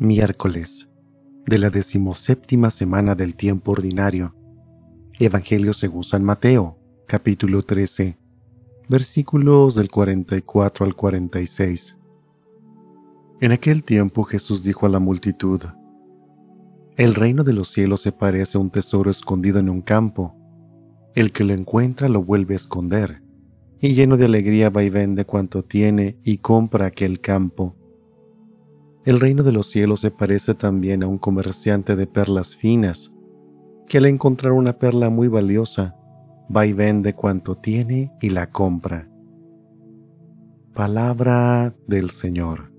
Miércoles de la decimoséptima semana del tiempo ordinario. Evangelio según San Mateo, capítulo 13, versículos del 44 al 46. En aquel tiempo Jesús dijo a la multitud, El reino de los cielos se parece a un tesoro escondido en un campo. El que lo encuentra lo vuelve a esconder, y lleno de alegría va y vende cuanto tiene y compra aquel campo. El reino de los cielos se parece también a un comerciante de perlas finas, que al encontrar una perla muy valiosa, va y vende cuanto tiene y la compra. Palabra del Señor.